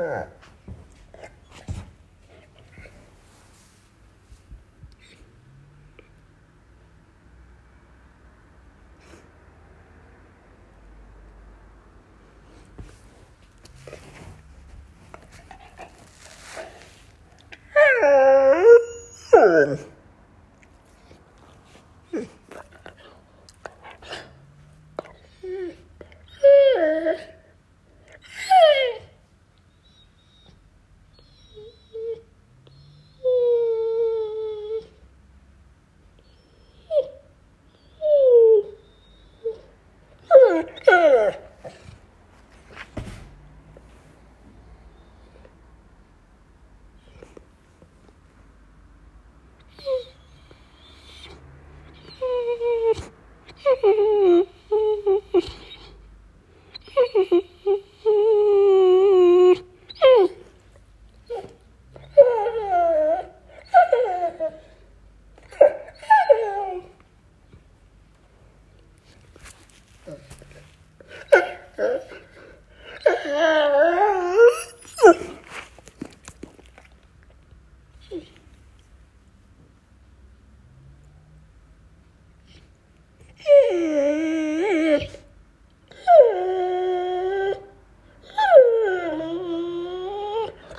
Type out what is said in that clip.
Mm-hmm. Oh.